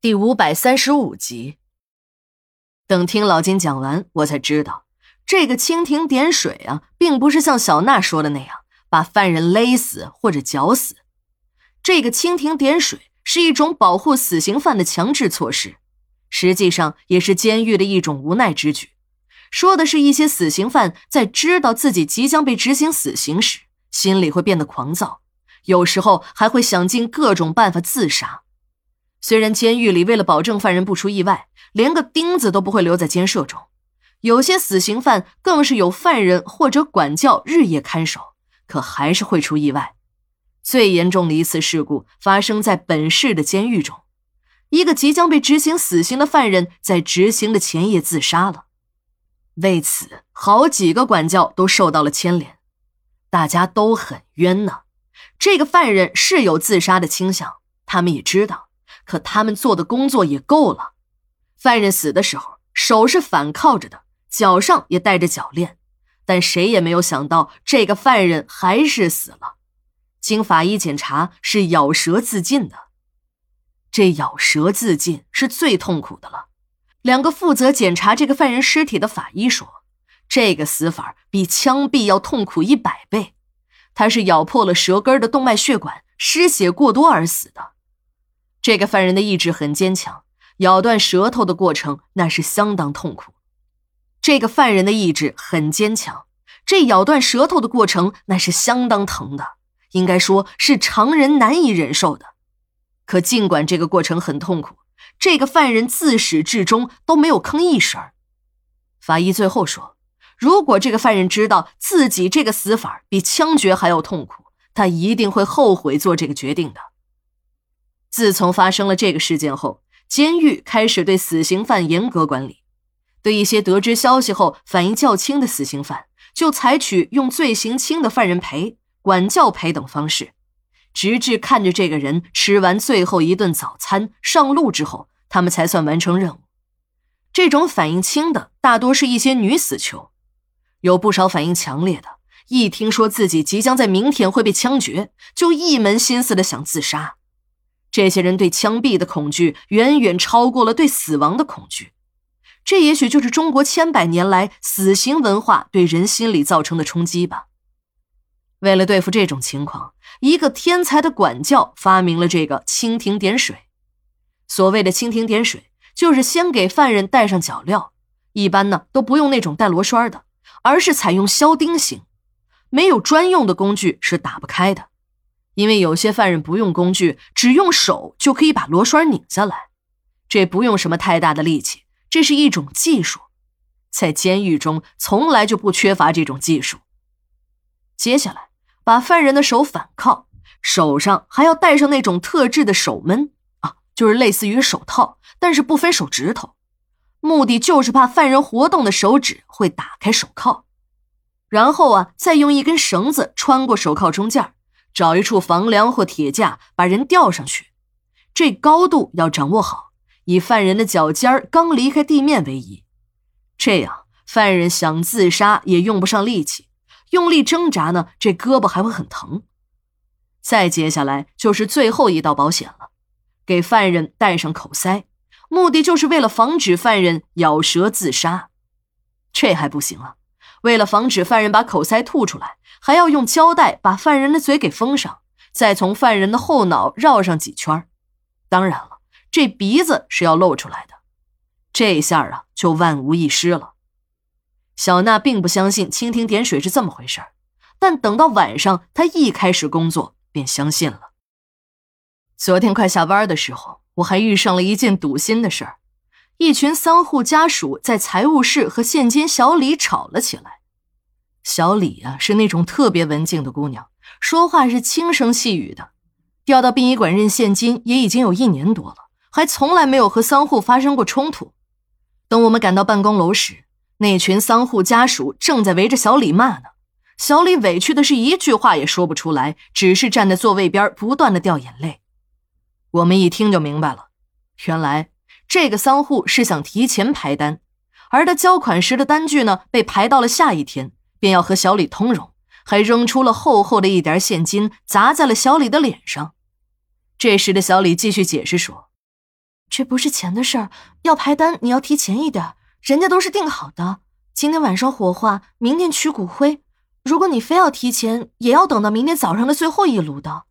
第五百三十五集。等听老金讲完，我才知道，这个蜻蜓点水啊，并不是像小娜说的那样把犯人勒死或者绞死。这个蜻蜓点水是一种保护死刑犯的强制措施，实际上也是监狱的一种无奈之举。说的是一些死刑犯在知道自己即将被执行死刑时，心里会变得狂躁，有时候还会想尽各种办法自杀。虽然监狱里为了保证犯人不出意外，连个钉子都不会留在监舍中，有些死刑犯更是有犯人或者管教日夜看守，可还是会出意外。最严重的一次事故发生在本市的监狱中，一个即将被执行死刑的犯人在执行的前夜自杀了，为此好几个管教都受到了牵连，大家都很冤呐。这个犯人是有自杀的倾向，他们也知道。可他们做的工作也够了。犯人死的时候，手是反靠着的，脚上也带着脚链，但谁也没有想到，这个犯人还是死了。经法医检查，是咬舌自尽的。这咬舌自尽是最痛苦的了。两个负责检查这个犯人尸体的法医说，这个死法比枪毙要痛苦一百倍。他是咬破了舌根的动脉血管，失血过多而死的。这个犯人的意志很坚强，咬断舌头的过程那是相当痛苦。这个犯人的意志很坚强，这咬断舌头的过程那是相当疼的，应该说是常人难以忍受的。可尽管这个过程很痛苦，这个犯人自始至终都没有吭一声。法医最后说，如果这个犯人知道自己这个死法比枪决还要痛苦，他一定会后悔做这个决定的。自从发生了这个事件后，监狱开始对死刑犯严格管理。对一些得知消息后反应较轻的死刑犯，就采取用罪行轻的犯人陪、管教陪等方式，直至看着这个人吃完最后一顿早餐上路之后，他们才算完成任务。这种反应轻的，大多是一些女死囚，有不少反应强烈的，一听说自己即将在明天会被枪决，就一门心思的想自杀。这些人对枪毙的恐惧远远超过了对死亡的恐惧，这也许就是中国千百年来死刑文化对人心理造成的冲击吧。为了对付这种情况，一个天才的管教发明了这个蜻蜓点水。所谓的蜻蜓点水，就是先给犯人戴上脚镣，一般呢都不用那种带螺栓的，而是采用销钉型，没有专用的工具是打不开的。因为有些犯人不用工具，只用手就可以把螺栓拧下来，这不用什么太大的力气，这是一种技术，在监狱中从来就不缺乏这种技术。接下来，把犯人的手反铐，手上还要戴上那种特制的手闷啊，就是类似于手套，但是不分手指头，目的就是怕犯人活动的手指会打开手铐，然后啊，再用一根绳子穿过手铐中间。找一处房梁或铁架，把人吊上去，这高度要掌握好，以犯人的脚尖刚离开地面为宜。这样，犯人想自杀也用不上力气，用力挣扎呢，这胳膊还会很疼。再接下来就是最后一道保险了，给犯人戴上口塞，目的就是为了防止犯人咬舌自杀。这还不行啊，为了防止犯人把口塞吐出来。还要用胶带把犯人的嘴给封上，再从犯人的后脑绕上几圈。当然了，这鼻子是要露出来的。这下啊，就万无一失了。小娜并不相信蜻蜓点水是这么回事但等到晚上，她一开始工作便相信了。昨天快下班的时候，我还遇上了一件堵心的事儿：一群丧户家属在财务室和现金小李吵了起来。小李啊，是那种特别文静的姑娘，说话是轻声细语的。调到殡仪馆认现金也已经有一年多了，还从来没有和丧户发生过冲突。等我们赶到办公楼时，那群丧户家属正在围着小李骂呢。小李委屈的是一句话也说不出来，只是站在座位边不断的掉眼泪。我们一听就明白了，原来这个丧户是想提前排单，而他交款时的单据呢，被排到了下一天。便要和小李通融，还扔出了厚厚的一叠现金，砸在了小李的脸上。这时的小李继续解释说：“这不是钱的事儿，要排单你要提前一点，人家都是定好的。今天晚上火化，明天取骨灰。如果你非要提前，也要等到明天早上的最后一炉的。